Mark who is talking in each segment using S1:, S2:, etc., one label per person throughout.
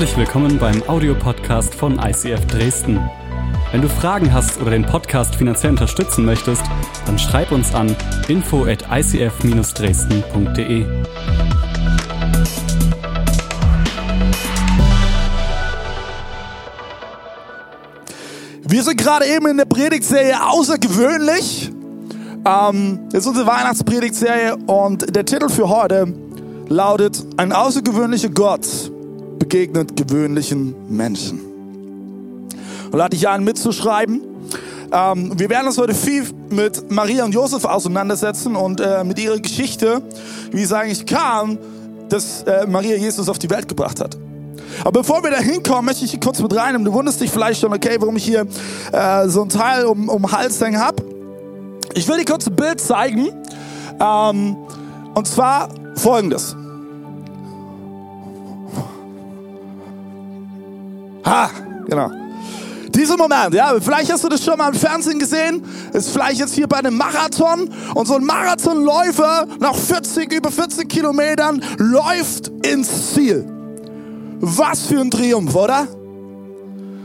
S1: Herzlich willkommen beim Audiopodcast von ICF Dresden. Wenn du Fragen hast oder den Podcast finanziell unterstützen möchtest, dann schreib uns an info at icf-dresden.de.
S2: Wir sind gerade eben in der Predigtserie außergewöhnlich. Ähm, das ist unsere Weihnachtspredigtserie und der Titel für heute lautet Ein außergewöhnlicher Gott begegnet gewöhnlichen Menschen. Und lade ich ein, mitzuschreiben. Ähm, wir werden uns heute viel mit Maria und Josef auseinandersetzen und äh, mit ihrer Geschichte, wie es eigentlich kam, dass äh, Maria Jesus auf die Welt gebracht hat. Aber bevor wir da hinkommen, möchte ich kurz mit reinnehmen. Du wunderst dich vielleicht schon, okay, warum ich hier äh, so ein Teil um, um Hals hängen habe. Ich will dir kurz ein Bild zeigen. Ähm, und zwar folgendes. Ha, genau. Dieser Moment, ja, vielleicht hast du das schon mal im Fernsehen gesehen, ist vielleicht jetzt hier bei einem Marathon und so ein Marathonläufer nach 40, über 40 Kilometern läuft ins Ziel. Was für ein Triumph, oder?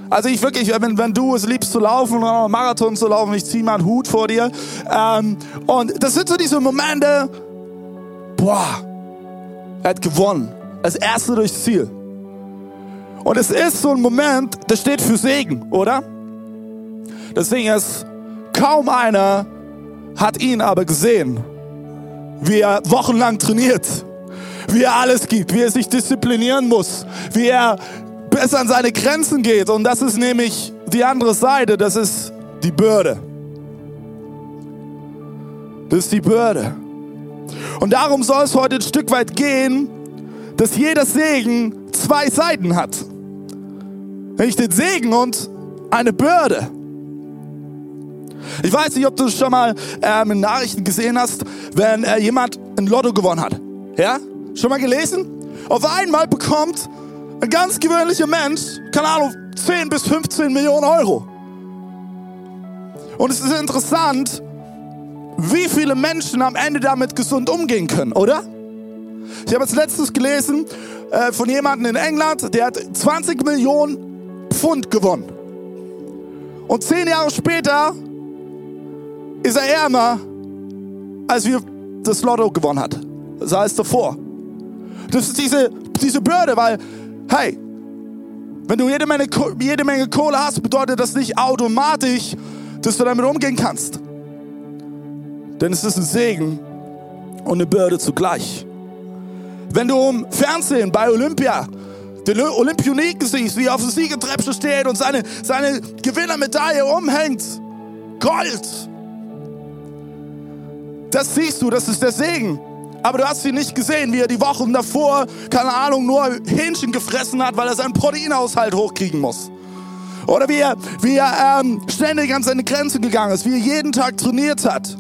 S2: Also ich wirklich, wenn, wenn du es liebst zu laufen oder Marathon zu laufen, ich ziehe mal einen Hut vor dir. Ähm, und das sind so diese Momente, boah, er hat gewonnen. Als Erster durchs Ziel. Und es ist so ein Moment, das steht für Segen, oder? Deswegen ist kaum einer hat ihn aber gesehen, wie er wochenlang trainiert, wie er alles gibt, wie er sich disziplinieren muss, wie er bis an seine Grenzen geht. Und das ist nämlich die andere Seite, das ist die Bürde. Das ist die Bürde. Und darum soll es heute ein Stück weit gehen, dass jeder Segen zwei Seiten hat. Nämlich den Segen und eine Bürde. Ich weiß nicht, ob du schon mal ähm, in Nachrichten gesehen hast, wenn äh, jemand ein Lotto gewonnen hat. Ja? Schon mal gelesen? Auf einmal bekommt ein ganz gewöhnlicher Mensch, keine Ahnung, 10 bis 15 Millionen Euro. Und es ist interessant, wie viele Menschen am Ende damit gesund umgehen können, oder? Ich habe jetzt letztens gelesen äh, von jemandem in England, der hat 20 Millionen Pfund gewonnen. Und zehn Jahre später ist er ärmer, als wir das Lotto gewonnen hat. Das heißt davor. Das ist diese, diese Bürde, weil, hey, wenn du jede Menge, jede Menge Kohle hast, bedeutet das nicht automatisch, dass du damit umgehen kannst. Denn es ist ein Segen und eine Bürde zugleich. Wenn du im Fernsehen bei Olympia den Olympioniken siehst, wie er auf dem Siegertreppchen steht und seine, seine Gewinnermedaille umhängt, Gold. Das siehst du, das ist der Segen. Aber du hast ihn nicht gesehen, wie er die Wochen davor, keine Ahnung, nur Hähnchen gefressen hat, weil er seinen Proteinhaushalt hochkriegen muss. Oder wie er, wie er ähm, ständig an seine Grenzen gegangen ist, wie er jeden Tag trainiert hat.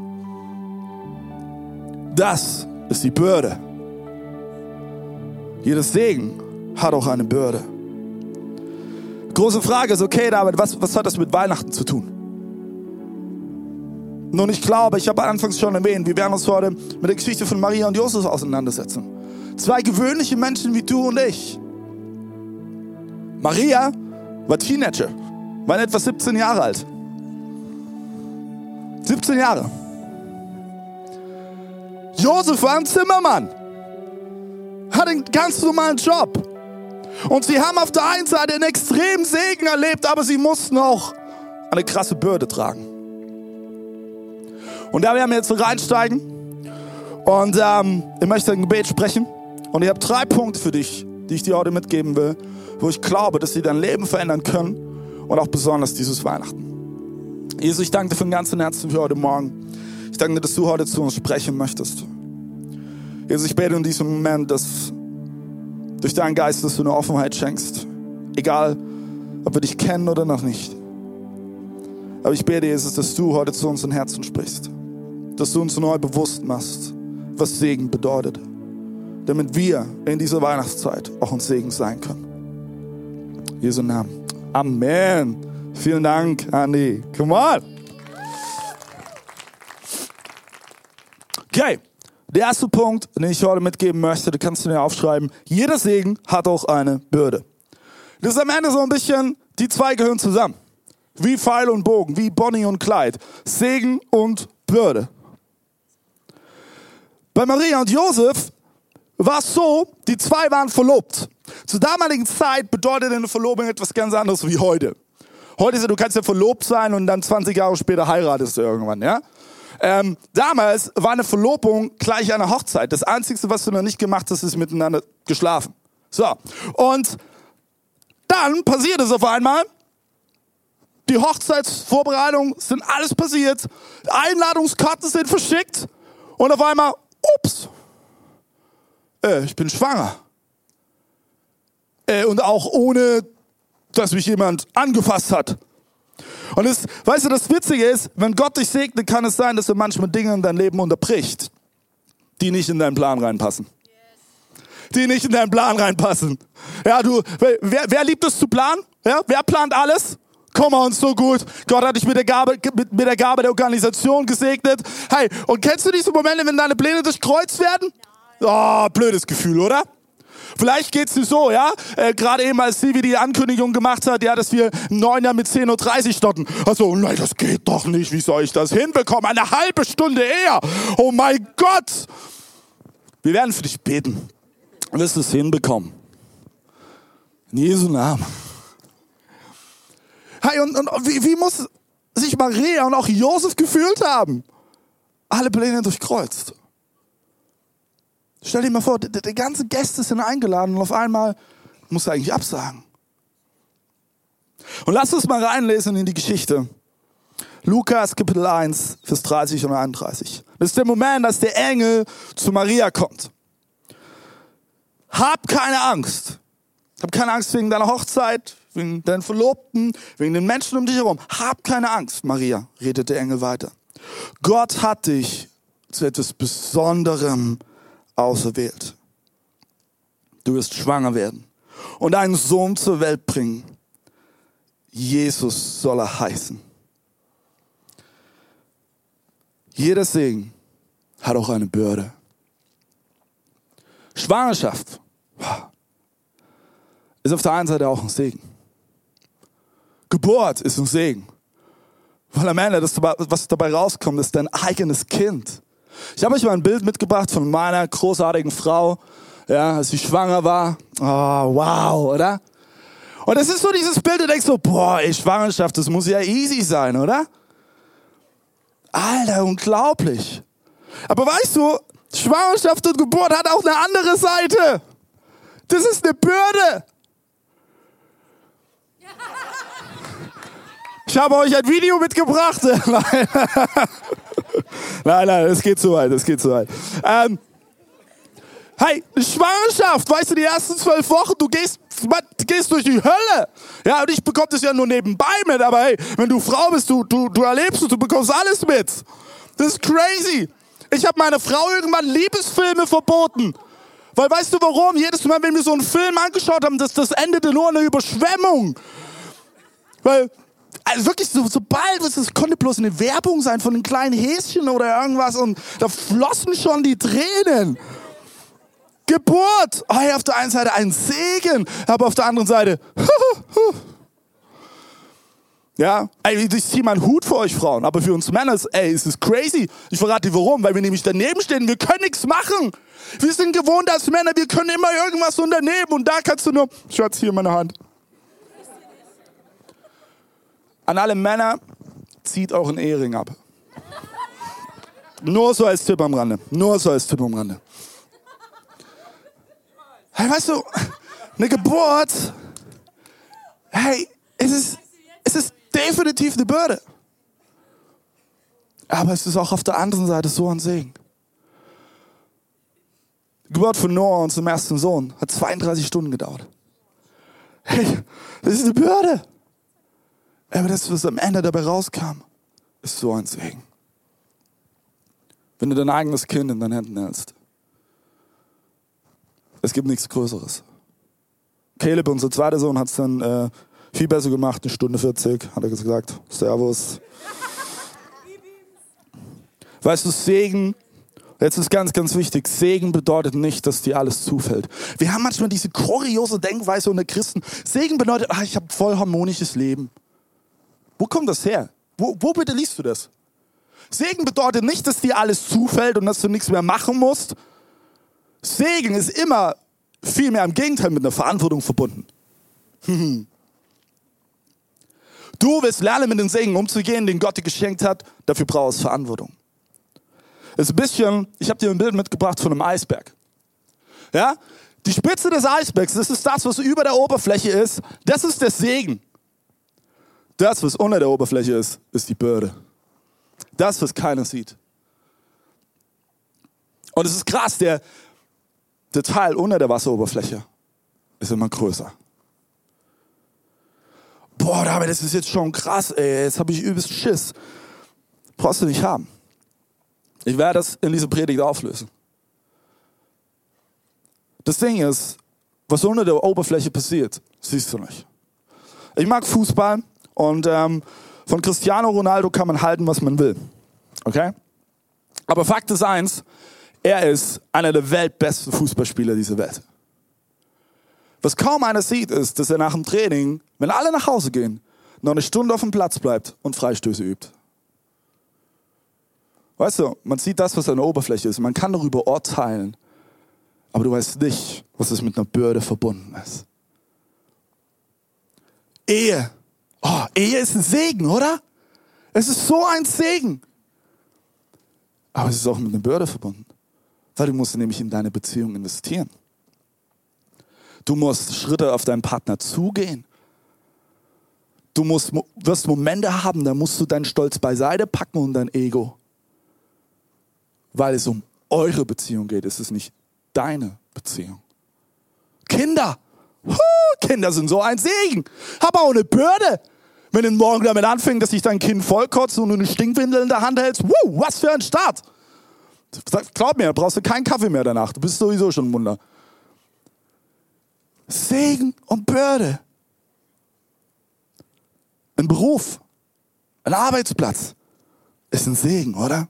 S2: Das ist die Bürde. Jedes Segen hat auch eine Bürde. Große Frage ist, okay, David, was, was hat das mit Weihnachten zu tun? Nun, ich glaube, ich habe anfangs schon erwähnt, wir werden uns heute mit der Geschichte von Maria und Josef auseinandersetzen. Zwei gewöhnliche Menschen wie du und ich. Maria war Teenager, war etwa 17 Jahre alt. 17 Jahre. Josef war ein Zimmermann, hat einen ganz normalen Job. Und sie haben auf der einen Seite einen extremen Segen erlebt, aber sie mussten auch eine krasse Bürde tragen. Und da werden wir jetzt reinsteigen. Und ähm, ich möchte ein Gebet sprechen. Und ich habe drei Punkte für dich, die ich dir heute mitgeben will, wo ich glaube, dass sie dein Leben verändern können und auch besonders dieses Weihnachten. Jesus, ich danke dir von ganzem Herzen für heute Morgen. Ich danke dir, dass du heute zu uns sprechen möchtest. Jesus, ich bete in diesem Moment, dass durch deinen Geist, dass du eine Offenheit schenkst. Egal, ob wir dich kennen oder noch nicht. Aber ich bete, Jesus, dass du heute zu unseren Herzen sprichst. Dass du uns neu bewusst machst, was Segen bedeutet. Damit wir in dieser Weihnachtszeit auch ein Segen sein können. Jesu Namen. Amen. Vielen Dank, Andi. Come on. Der erste Punkt, den ich heute mitgeben möchte, du kannst du mir aufschreiben. Jeder Segen hat auch eine Bürde. Das ist am Ende so ein bisschen, die zwei gehören zusammen. Wie Pfeil und Bogen, wie Bonnie und Clyde. Segen und Bürde. Bei Maria und Josef war es so, die zwei waren verlobt. Zur damaligen Zeit bedeutete eine Verlobung etwas ganz anderes wie heute. Heute ist ja, du kannst ja verlobt sein und dann 20 Jahre später heiratest du irgendwann, ja? Ähm, damals war eine Verlobung gleich eine Hochzeit. Das Einzige, was du noch nicht gemacht hast, ist miteinander geschlafen. So. Und dann passiert es auf einmal. Die Hochzeitsvorbereitungen sind alles passiert. Einladungskarten sind verschickt. Und auf einmal, ups, äh, ich bin schwanger. Äh, und auch ohne, dass mich jemand angefasst hat. Und es, weißt du, das Witzige ist, wenn Gott dich segnet, kann es sein, dass er manchmal Dinge in dein Leben unterbricht, die nicht in deinen Plan reinpassen. Die nicht in deinen Plan reinpassen. Ja, du, wer, wer liebt es zu planen? Ja, wer plant alles? Komm mal uns so gut. Gott hat dich mit der Gabe, mit, mit der Gabe der Organisation gesegnet. Hey, und kennst du diese Momente, wenn deine Pläne durchkreuzt werden? Oh, blödes Gefühl, oder? Vielleicht geht's dir so, ja? Äh, Gerade eben, als Silvi die Ankündigung gemacht hat, ja, dass wir neun Jahr mit 10.30 Uhr starten. Also, nein, das geht doch nicht. Wie soll ich das hinbekommen? Eine halbe Stunde eher. Oh mein Gott. Wir werden für dich beten. Du wirst es hinbekommen. In Jesu Namen. Hey, und, und wie, wie muss sich Maria und auch Josef gefühlt haben? Alle Pläne durchkreuzt. Stell dir mal vor, die, die ganzen Gäste sind eingeladen und auf einmal muss er eigentlich absagen. Und lass uns mal reinlesen in die Geschichte. Lukas Kapitel 1, Vers 30 und 31. Das ist der Moment, dass der Engel zu Maria kommt. Hab keine Angst. Hab keine Angst wegen deiner Hochzeit, wegen deinen Verlobten, wegen den Menschen um dich herum. Hab keine Angst, Maria, redet der Engel weiter. Gott hat dich zu etwas Besonderem auserwählt. Du wirst schwanger werden und einen Sohn zur Welt bringen. Jesus soll er heißen. Jeder Segen hat auch eine Bürde. Schwangerschaft ist auf der einen Seite auch ein Segen. Geburt ist ein Segen. Weil am Ende, das, was dabei rauskommt, ist dein eigenes Kind. Ich habe euch mal ein Bild mitgebracht von meiner großartigen Frau, ja, als sie schwanger war. Oh, wow, oder? Und es ist so dieses Bild, du denkst so, boah, ey, Schwangerschaft, das muss ja easy sein, oder? Alter, unglaublich. Aber weißt du, Schwangerschaft und Geburt hat auch eine andere Seite. Das ist eine Bürde. Ich habe euch ein Video mitgebracht. nein, nein, es geht zu weit, es geht zu weit. Ähm, hey, Schwangerschaft, weißt du, die ersten zwölf Wochen, du gehst, du gehst durch die Hölle. Ja, und ich bekomme das ja nur nebenbei mit, aber hey, wenn du Frau bist, du, du, du erlebst es, du bekommst alles mit. Das ist crazy. Ich habe meiner Frau irgendwann Liebesfilme verboten. Weil weißt du warum? Jedes Mal, wenn wir so einen Film angeschaut haben, das, das endete nur in einer Überschwemmung. Weil also wirklich, so, sobald, es konnte bloß eine Werbung sein von einem kleinen Häschen oder irgendwas und da flossen schon die Tränen. Geburt, oh, auf der einen Seite ein Segen, aber auf der anderen Seite, ja, ey, ich ziehe meinen Hut für euch Frauen, aber für uns Männer, ey, ist es crazy. Ich verrate dir warum, weil wir nämlich daneben stehen, wir können nichts machen. Wir sind gewohnt als Männer, wir können immer irgendwas unternehmen und da kannst du nur, Schatz, hier meine Hand. An alle Männer, zieht euren Ehering ab. Nur so als Tipp am Rande. Nur so als Tipp am Rande. Hey, weißt du, eine Geburt, hey, es ist, es ist definitiv eine Bürde. Aber es ist auch auf der anderen Seite so ein Segen. Die Geburt von Noah, unserem ersten Sohn, hat 32 Stunden gedauert. Hey, das ist eine Bürde. Aber das, was am Ende dabei rauskam, ist so ein Segen. Wenn du dein eigenes Kind in deinen Händen hältst. Es gibt nichts Größeres. Caleb, unser zweiter Sohn, hat es dann äh, viel besser gemacht, eine Stunde 40, hat er gesagt. Servus. Weißt du, Segen Jetzt ist ganz, ganz wichtig, Segen bedeutet nicht, dass dir alles zufällt. Wir haben manchmal diese kuriose Denkweise unter Christen. Segen bedeutet, ach, ich habe voll harmonisches Leben. Wo kommt das her? Wo, wo bitte liest du das? Segen bedeutet nicht, dass dir alles zufällt und dass du nichts mehr machen musst. Segen ist immer vielmehr im Gegenteil mit einer Verantwortung verbunden. Du willst lernen, mit den Segen umzugehen, den Gott dir geschenkt hat. Dafür brauchst du Verantwortung. Das ist ein bisschen, ich habe dir ein Bild mitgebracht von einem Eisberg. Ja? Die Spitze des Eisbergs, das ist das, was über der Oberfläche ist. Das ist der Segen. Das, was unter der Oberfläche ist, ist die Bürde. Das, was keiner sieht. Und es ist krass, der, der Teil unter der Wasseroberfläche ist immer größer. Boah, David, das ist jetzt schon krass, ey. Jetzt habe ich übelst Schiss. Brauchst du nicht haben. Ich werde das in dieser Predigt auflösen. Das Ding ist, was unter der Oberfläche passiert, siehst du nicht. Ich mag Fußball und ähm, von Cristiano Ronaldo kann man halten, was man will. Okay? Aber Fakt ist eins, er ist einer der weltbesten Fußballspieler dieser Welt. Was kaum einer sieht, ist, dass er nach dem Training, wenn alle nach Hause gehen, noch eine Stunde auf dem Platz bleibt und Freistöße übt. Weißt du, man sieht das, was an der Oberfläche ist. Man kann darüber urteilen. Aber du weißt nicht, was es mit einer Bürde verbunden ist. Ehe. Oh, Ehe ist ein Segen, oder? Es ist so ein Segen. Aber es ist auch mit einer Bürde verbunden. Weil du musst nämlich in deine Beziehung investieren. Du musst Schritte auf deinen Partner zugehen. Du musst, wirst Momente haben, da musst du deinen Stolz beiseite packen und dein Ego weil es um eure Beziehung geht. Es ist nicht deine Beziehung. Kinder, huh, Kinder sind so ein Segen, aber auch eine Bürde. Wenn du morgen damit anfängt, dass sich dein Kind vollkotzt und du eine Stinkwindel in der Hand hältst, wuh, was für ein Start. Glaub mir, brauchst du keinen Kaffee mehr danach. Du bist sowieso schon ein Wunder. Segen und Bürde. Ein Beruf, ein Arbeitsplatz ist ein Segen, oder?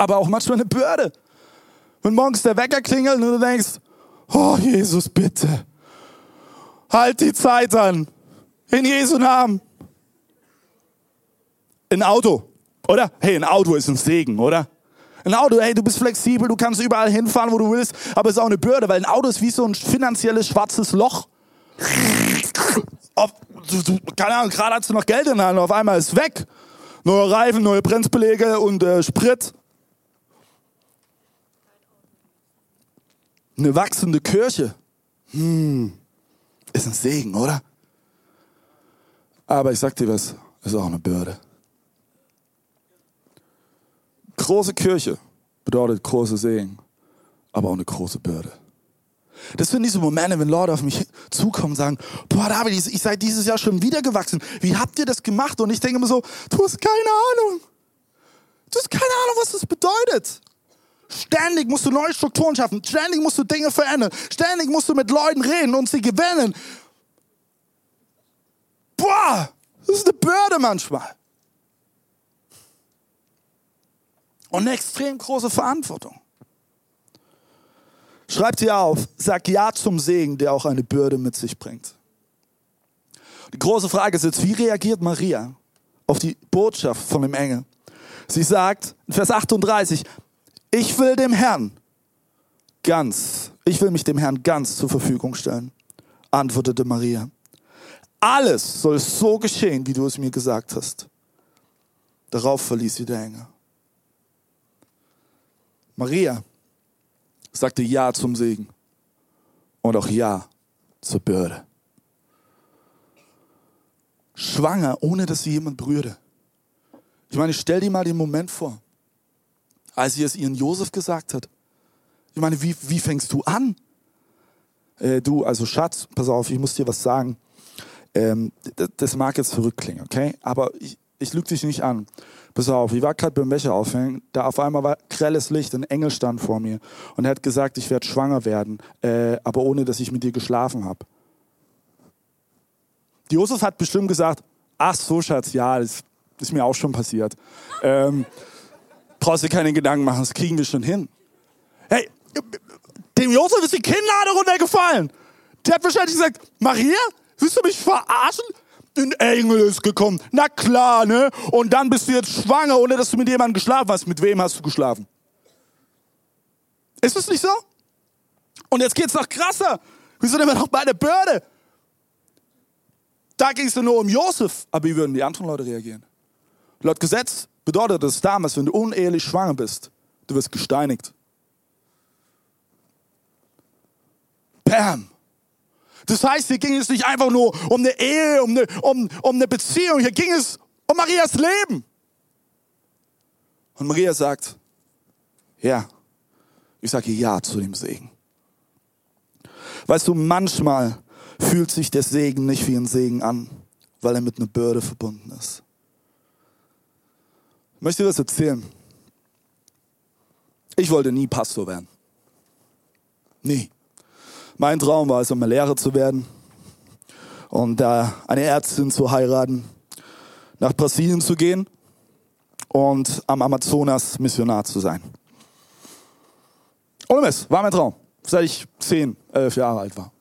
S2: aber auch manchmal eine Bürde. Wenn morgens der Wecker klingelt und du denkst, oh Jesus, bitte, halt die Zeit an. In Jesu Namen. Ein Auto, oder? Hey, ein Auto ist ein Segen, oder? Ein Auto, hey, du bist flexibel, du kannst überall hinfahren, wo du willst, aber es ist auch eine Bürde, weil ein Auto ist wie so ein finanzielles schwarzes Loch. Auf, keine Ahnung, gerade hast du noch Geld in der Hand, auf einmal ist es weg. Neue Reifen, neue Bremsbeläge und äh, Sprit. Eine wachsende Kirche. Hm, ist ein Segen, oder? Aber ich sag dir was, ist auch eine Bürde. Große Kirche bedeutet große Segen, aber auch eine große Bürde. Das sind diese Momente, wenn Leute auf mich zukommen und sagen, boah David, ich sei dieses Jahr schon wieder gewachsen. Wie habt ihr das gemacht? Und ich denke immer so, du hast keine Ahnung. Du hast keine Ahnung, was das bedeutet. Ständig musst du neue Strukturen schaffen. Ständig musst du Dinge verändern. Ständig musst du mit Leuten reden und sie gewinnen. Boah, das ist eine Bürde manchmal. Und eine extrem große Verantwortung. Schreib sie auf, sag Ja zum Segen, der auch eine Bürde mit sich bringt. Die große Frage ist jetzt, wie reagiert Maria auf die Botschaft von dem Engel? Sie sagt in Vers 38, ich will dem Herrn ganz, ich will mich dem Herrn ganz zur Verfügung stellen, antwortete Maria. Alles soll so geschehen, wie du es mir gesagt hast. Darauf verließ sie der Engel. Maria sagte Ja zum Segen und auch Ja zur Bürde. Schwanger, ohne dass sie jemand berührte. Ich meine, stell dir mal den Moment vor als sie es ihren Josef gesagt hat. Ich meine, wie, wie fängst du an? Äh, du, also Schatz, pass auf, ich muss dir was sagen. Ähm, das, mag jetzt verrückt klingen, okay? Aber ich, ich lüge dich nicht an. Pass auf, ich war gerade beim Wäsche aufhängen, da auf einmal war grelles Licht, ein Engel stand vor mir und er hat gesagt, ich werde schwanger werden, äh, aber ohne, dass ich mit dir geschlafen habe. Josef hat bestimmt gesagt, ach so Schatz, ja, das ist mir auch schon passiert. Ähm, brauchst dir keine Gedanken machen, das kriegen wir schon hin. Hey, dem Josef ist die Kinnlade runtergefallen. Der hat wahrscheinlich gesagt, Maria, willst du mich verarschen? Ein Engel ist gekommen. Na klar, ne? Und dann bist du jetzt schwanger, ohne dass du mit jemandem geschlafen hast. Mit wem hast du geschlafen? Ist es nicht so? Und jetzt geht's noch krasser. Wir sind immer noch bei der Börde. Da ging es nur um Josef, aber wie würden die anderen Leute reagieren? Laut Gesetz bedeutet es damals, wenn du unehelich schwanger bist, du wirst gesteinigt. Bam. Das heißt, hier ging es nicht einfach nur um eine Ehe, um eine, um, um eine Beziehung, hier ging es um Marias Leben. Und Maria sagt, ja, ich sage ja zu dem Segen. Weißt du, manchmal fühlt sich der Segen nicht wie ein Segen an, weil er mit einer Bürde verbunden ist. Ich möchte dir was erzählen. Ich wollte nie Pastor werden. Nie. Mein Traum war es, einmal Lehrer zu werden und äh, eine Ärztin zu heiraten, nach Brasilien zu gehen und am Amazonas Missionar zu sein. Ohne Mist, war mein Traum, seit ich zehn, elf Jahre alt war.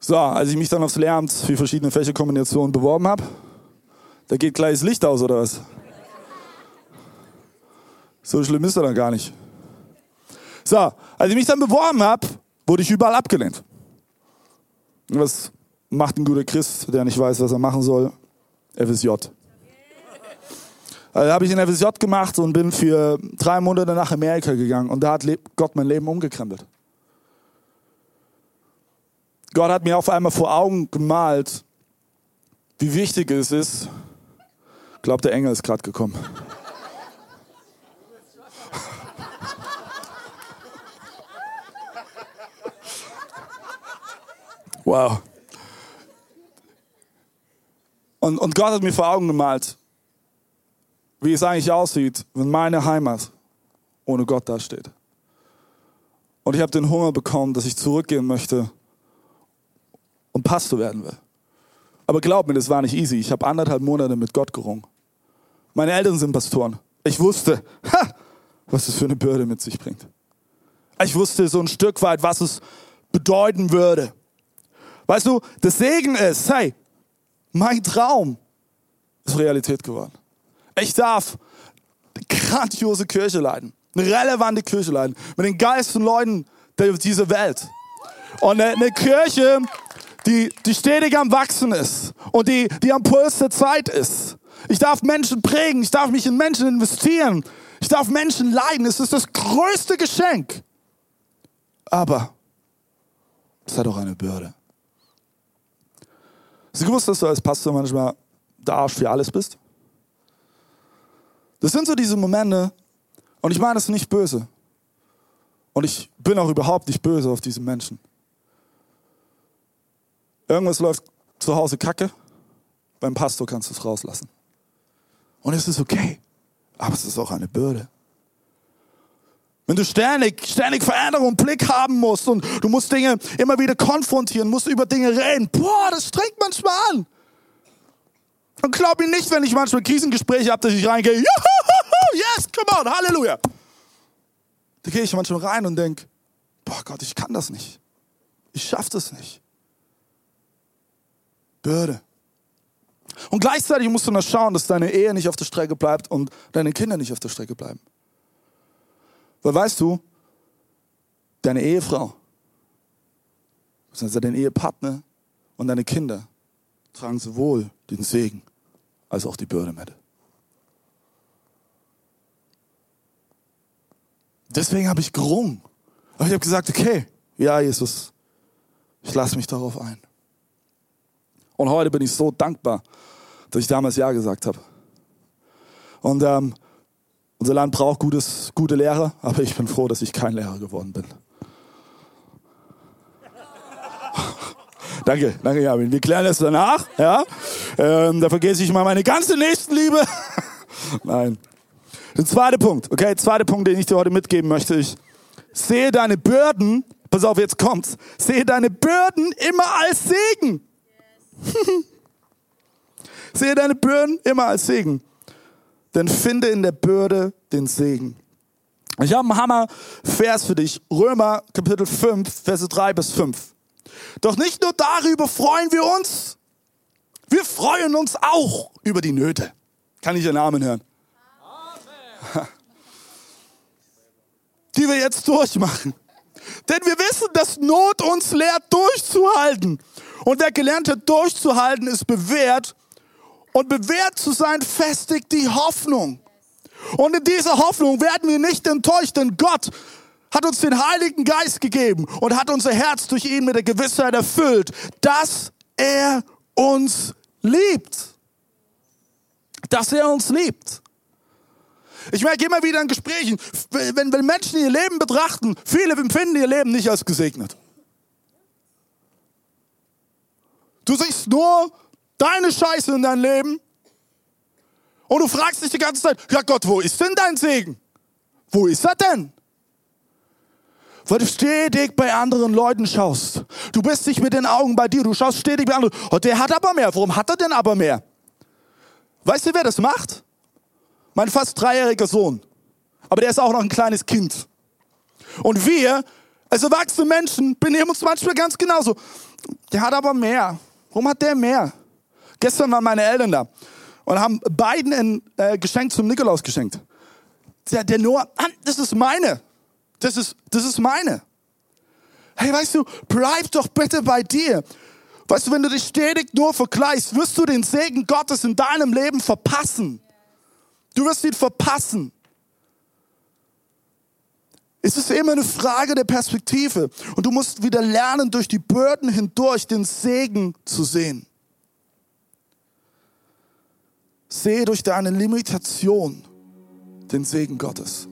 S2: So, als ich mich dann aufs Lehramt für verschiedene Fächerkombinationen beworben habe, da geht gleich das Licht aus oder was? So schlimm ist er dann gar nicht. So, als ich mich dann beworben habe, wurde ich überall abgelehnt. Was macht ein guter Christ, der nicht weiß, was er machen soll? FSJ. Also habe ich in FSJ gemacht und bin für drei Monate nach Amerika gegangen und da hat Gott mein Leben umgekrempelt. Gott hat mir auf einmal vor Augen gemalt, wie wichtig es ist. Ich glaube, der Engel ist gerade gekommen. Wow. Und, und Gott hat mir vor Augen gemalt, wie es eigentlich aussieht, wenn meine Heimat ohne Gott dasteht. Und ich habe den Hunger bekommen, dass ich zurückgehen möchte und Pastor werden will. Aber glaub mir, das war nicht easy. Ich habe anderthalb Monate mit Gott gerungen. Meine Eltern sind Pastoren. Ich wusste, ha, was es für eine Bürde mit sich bringt. Ich wusste so ein Stück weit, was es bedeuten würde. Weißt du, das Segen ist, hey, mein Traum ist Realität geworden. Ich darf eine grandiose Kirche leiten, eine relevante Kirche leiten, mit den geilsten Leuten dieser Welt. Und eine Kirche, die, die stetig am Wachsen ist und die, die am Puls der Zeit ist. Ich darf Menschen prägen, ich darf mich in Menschen investieren, ich darf Menschen leiden. Es ist das größte Geschenk. Aber es hat auch eine Bürde. Hast du gewusst, dass du als Pastor manchmal der Arsch für alles bist? Das sind so diese Momente, und ich meine das nicht böse. Und ich bin auch überhaupt nicht böse auf diese Menschen. Irgendwas läuft zu Hause kacke, beim Pastor kannst du es rauslassen. Und es ist okay, aber es ist auch eine Bürde. Wenn du ständig, ständig Veränderung Blick haben musst und du musst Dinge immer wieder konfrontieren, musst über Dinge reden, boah, das strengt manchmal an. Und glaub mir nicht, wenn ich manchmal Krisengespräche habe, dass ich reingehe, yes, come on, Halleluja. Da gehe ich manchmal rein und denke, boah Gott, ich kann das nicht. Ich schaffe das nicht. Bürde. Und gleichzeitig musst du noch schauen, dass deine Ehe nicht auf der Strecke bleibt und deine Kinder nicht auf der Strecke bleiben. Weil weißt du, deine Ehefrau, also dein Ehepartner und deine Kinder tragen sowohl den Segen als auch die Bürde mit. Deswegen habe ich gerungen. Aber ich habe gesagt, okay, ja, Jesus, ich lasse mich darauf ein. Und heute bin ich so dankbar, dass ich damals Ja gesagt habe. Und ähm, unser Land braucht gutes, gute Lehrer, aber ich bin froh, dass ich kein Lehrer geworden bin. danke, danke, Jamin. Wir klären das danach. Ja? Ähm, da vergesse ich mal meine ganze Nächstenliebe. Nein. Der zweite Punkt, okay, zweite Punkt, den ich dir heute mitgeben möchte. Ich sehe deine Bürden, pass auf, jetzt kommt's, sehe deine Bürden immer als Segen. Yes. sehe deine Bürden immer als Segen. Denn finde in der Bürde den Segen. Ich habe einen Hammer-Vers für dich. Römer Kapitel 5, Verse 3 bis 5. Doch nicht nur darüber freuen wir uns, wir freuen uns auch über die Nöte. Kann ich Ihren Namen hören? Amen. Die wir jetzt durchmachen. Denn wir wissen, dass Not uns lehrt, durchzuhalten. Und wer gelernt hat, durchzuhalten, ist bewährt. Und bewährt zu sein, festigt die Hoffnung. Und in dieser Hoffnung werden wir nicht enttäuscht, denn Gott hat uns den Heiligen Geist gegeben und hat unser Herz durch ihn mit der Gewissheit erfüllt, dass er uns liebt. Dass er uns liebt. Ich merke immer wieder in Gesprächen, wenn, wenn Menschen ihr Leben betrachten, viele empfinden ihr Leben nicht als gesegnet. Du siehst nur deine Scheiße in deinem Leben und du fragst dich die ganze Zeit, ja Gott, wo ist denn dein Segen? Wo ist er denn? Weil du stetig bei anderen Leuten schaust. Du bist nicht mit den Augen bei dir, du schaust stetig bei anderen. Oh, der hat aber mehr. Warum hat er denn aber mehr? Weißt du, wer das macht? Mein fast dreijähriger Sohn. Aber der ist auch noch ein kleines Kind. Und wir, als erwachsene Menschen, benehmen uns manchmal ganz genauso. Der hat aber mehr. Warum hat der mehr? Gestern waren meine Eltern da und haben beiden ein äh, Geschenk zum Nikolaus geschenkt. Der, der Noah, ah, das ist meine. Das ist, das ist meine. Hey, weißt du, bleib doch bitte bei dir. Weißt du, wenn du dich stetig nur vergleichst, wirst du den Segen Gottes in deinem Leben verpassen. Du wirst ihn verpassen. Es ist immer eine Frage der Perspektive. Und du musst wieder lernen, durch die Bürden hindurch den Segen zu sehen. Sehe durch deine Limitation den Segen Gottes.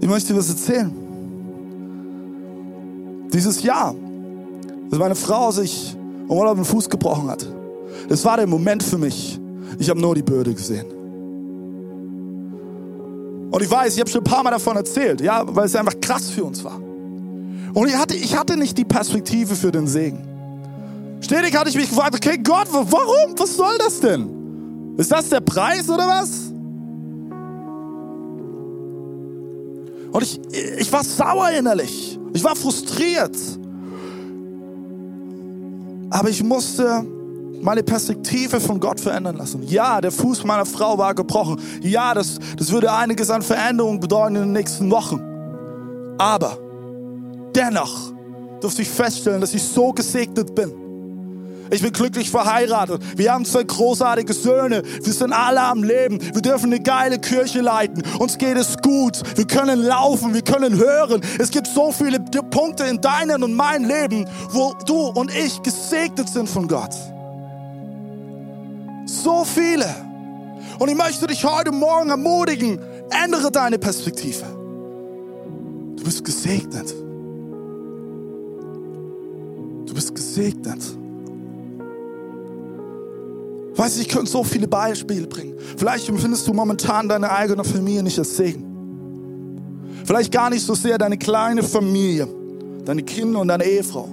S2: Ich möchte dir was erzählen. Dieses Jahr, dass meine Frau sich im Urlaub den Fuß gebrochen hat, das war der Moment für mich. Ich habe nur die Bürde gesehen. Und ich weiß, ich habe schon ein paar Mal davon erzählt, ja, weil es einfach krass für uns war. Und ich hatte, ich hatte nicht die Perspektive für den Segen. Stetig hatte ich mich gefragt, okay, Gott, warum? Was soll das denn? Ist das der Preis oder was? Und ich, ich war sauer innerlich. Ich war frustriert. Aber ich musste meine Perspektive von Gott verändern lassen. Ja, der Fuß meiner Frau war gebrochen. Ja, das, das würde einiges an Veränderung bedeuten in den nächsten Wochen. Aber dennoch durfte ich feststellen, dass ich so gesegnet bin. Ich bin glücklich verheiratet. Wir haben zwei großartige Söhne. Wir sind alle am Leben. Wir dürfen eine geile Kirche leiten. Uns geht es gut. Wir können laufen. Wir können hören. Es gibt so viele Punkte in deinem und meinem Leben, wo du und ich gesegnet sind von Gott. So viele. Und ich möchte dich heute Morgen ermutigen, ändere deine Perspektive. Du bist gesegnet bist gesegnet. Weißt du, ich könnte so viele Beispiele bringen. Vielleicht empfindest du momentan deine eigene Familie nicht als Segen. Vielleicht gar nicht so sehr deine kleine Familie, deine Kinder und deine Ehefrau.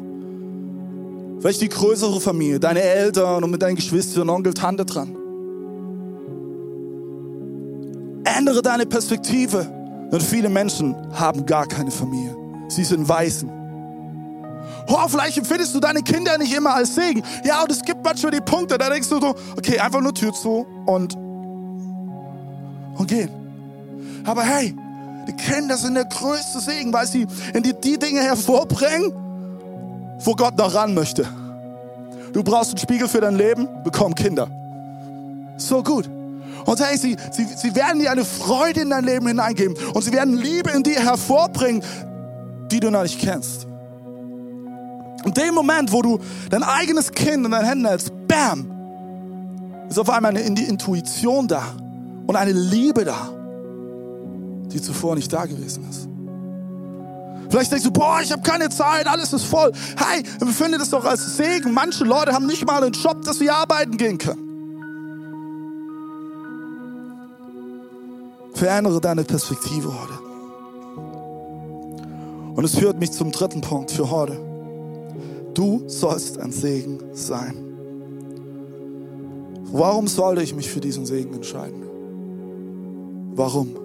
S2: Vielleicht die größere Familie, deine Eltern und mit deinen Geschwistern, Onkel, Tante dran. Ändere deine Perspektive, denn viele Menschen haben gar keine Familie. Sie sind Weißen. Oh, vielleicht empfindest du deine Kinder nicht immer als Segen. Ja, und es gibt manchmal die Punkte, da denkst du so, okay, einfach nur Tür zu und, und gehen. Aber hey, die Kinder sind der größte Segen, weil sie in die, die Dinge hervorbringen, wo Gott noch ran möchte. Du brauchst einen Spiegel für dein Leben, bekomm Kinder. So gut. Und hey, sie, sie, sie werden dir eine Freude in dein Leben hineingeben und sie werden Liebe in dir hervorbringen, die du noch nicht kennst. In dem Moment, wo du dein eigenes Kind in deinen Händen hältst, bam, ist auf einmal eine Intuition da und eine Liebe da, die zuvor nicht da gewesen ist. Vielleicht denkst du, boah, ich habe keine Zeit, alles ist voll. Hey, empfinde das doch als Segen. Manche Leute haben nicht mal einen Job, dass sie arbeiten gehen können. Verändere deine Perspektive heute. Und es führt mich zum dritten Punkt für heute. Du sollst ein Segen sein. Warum sollte ich mich für diesen Segen entscheiden? Warum?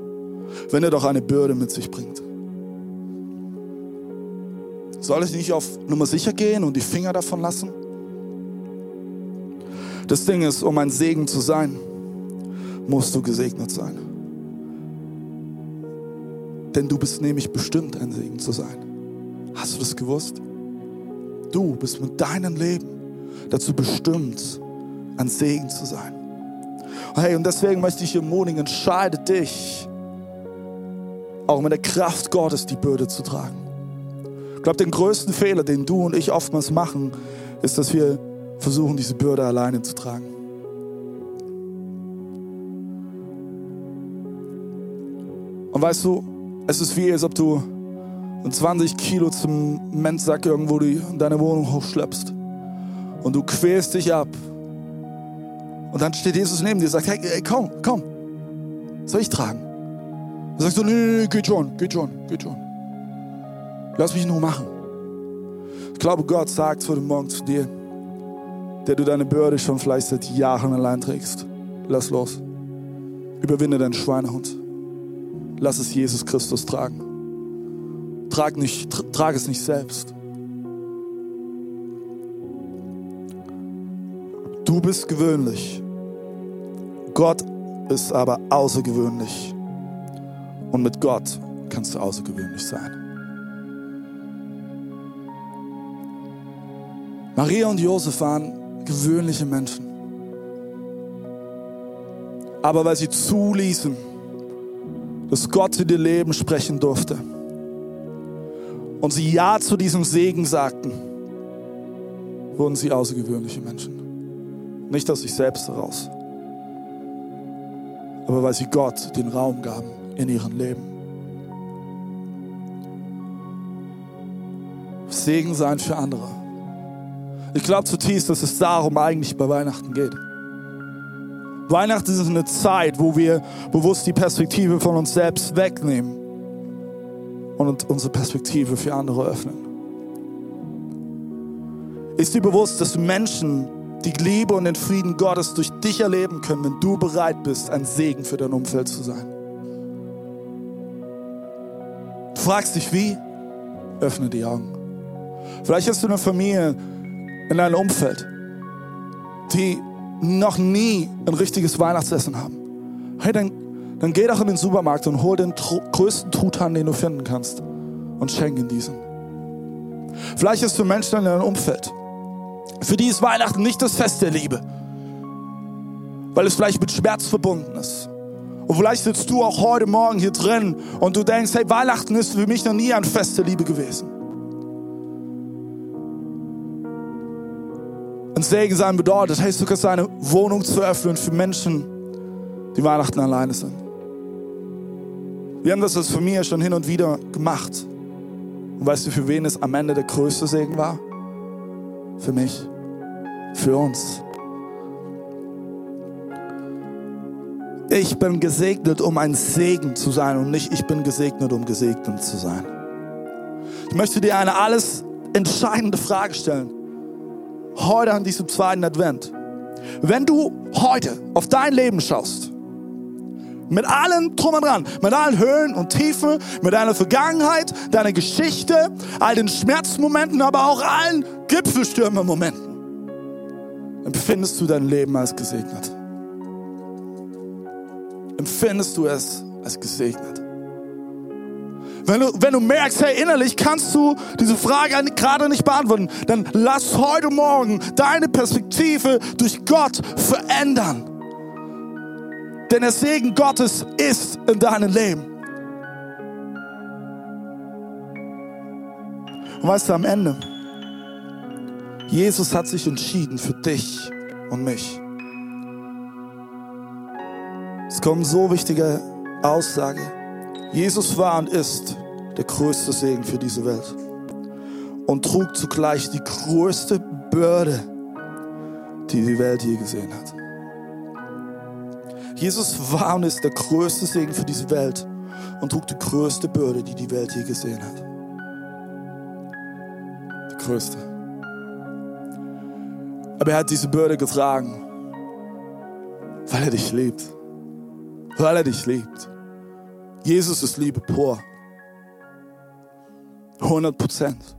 S2: Wenn er doch eine Bürde mit sich bringt. Soll ich nicht auf Nummer sicher gehen und die Finger davon lassen? Das Ding ist, um ein Segen zu sein, musst du gesegnet sein. Denn du bist nämlich bestimmt, ein Segen zu sein. Hast du das gewusst? Du bist mit deinem Leben dazu bestimmt, ein Segen zu sein. Hey, und deswegen möchte ich ermutigen, entscheide dich, auch mit der Kraft Gottes die Bürde zu tragen. Ich glaube, den größten Fehler, den du und ich oftmals machen, ist, dass wir versuchen, diese Bürde alleine zu tragen. Und weißt du, es ist wie, als ob du 20 Kilo zum Mentsack irgendwo in deine Wohnung hochschleppst. Und du quälst dich ab. Und dann steht Jesus neben dir und sagt, hey, hey komm, komm. Soll ich tragen? Dann sagst du, nee, nee, nee, geht schon, geht schon, geht schon. Lass mich nur machen. Ich glaube, Gott sagt heute Morgen zu dir, der du deine Bürde schon vielleicht seit Jahren allein trägst. Lass los. Überwinde deinen Schweinehund. Lass es Jesus Christus tragen. Trag, nicht, tra trag es nicht selbst. Du bist gewöhnlich. Gott ist aber außergewöhnlich. Und mit Gott kannst du außergewöhnlich sein. Maria und Josef waren gewöhnliche Menschen. Aber weil sie zuließen, dass Gott in ihr Leben sprechen durfte und sie Ja zu diesem Segen sagten, wurden sie außergewöhnliche Menschen. Nicht aus sich selbst heraus, aber weil sie Gott den Raum gaben in ihrem Leben. Segen sein für andere. Ich glaube zutiefst, dass es darum eigentlich bei Weihnachten geht. Weihnachten ist eine Zeit, wo wir bewusst die Perspektive von uns selbst wegnehmen und unsere Perspektive für andere öffnen. Ist dir bewusst, dass Menschen die Liebe und den Frieden Gottes durch dich erleben können, wenn du bereit bist, ein Segen für dein Umfeld zu sein? Du fragst dich, wie? Öffne die Augen. Vielleicht hast du eine Familie in deinem Umfeld, die noch nie ein richtiges Weihnachtsessen haben. Hey, dann, dann geh doch in den Supermarkt und hol den größten Truthahn, den du finden kannst und schenk ihn diesen. Vielleicht hast du Menschen in deinem Umfeld, für die ist Weihnachten nicht das Fest der Liebe, weil es vielleicht mit Schmerz verbunden ist. Und vielleicht sitzt du auch heute Morgen hier drin und du denkst, hey, Weihnachten ist für mich noch nie ein Fest der Liebe gewesen. Ein Segen sein bedeutet, hey, du kannst deine Wohnung zu öffnen für Menschen, die Weihnachten alleine sind. Wir haben das als Familie schon hin und wieder gemacht. Und weißt du, für wen es am Ende der größte Segen war? Für mich. Für uns. Ich bin gesegnet, um ein Segen zu sein und nicht ich bin gesegnet, um gesegnet zu sein. Ich möchte dir eine alles entscheidende Frage stellen heute an diesem zweiten Advent. Wenn du heute auf dein Leben schaust, mit allem drum und dran, mit allen Höhen und Tiefen, mit deiner Vergangenheit, deiner Geschichte, all den Schmerzmomenten, aber auch allen Gipfelstürmermomenten, empfindest du dein Leben als gesegnet. Empfindest du es als gesegnet. Wenn du, wenn du merkst, hey, innerlich kannst du diese Frage gerade nicht beantworten, dann lass heute Morgen deine Perspektive durch Gott verändern. Denn der Segen Gottes ist in deinem Leben. Und weißt du, am Ende, Jesus hat sich entschieden für dich und mich. Es kommt so wichtige Aussage. Jesus war und ist der größte Segen für diese Welt und trug zugleich die größte Bürde, die die Welt je gesehen hat. Jesus war und ist der größte Segen für diese Welt und trug die größte Bürde, die die Welt je gesehen hat. Die größte. Aber er hat diese Bürde getragen, weil er dich liebt. Weil er dich liebt. Jesus ist Liebe pur. 100 Prozent.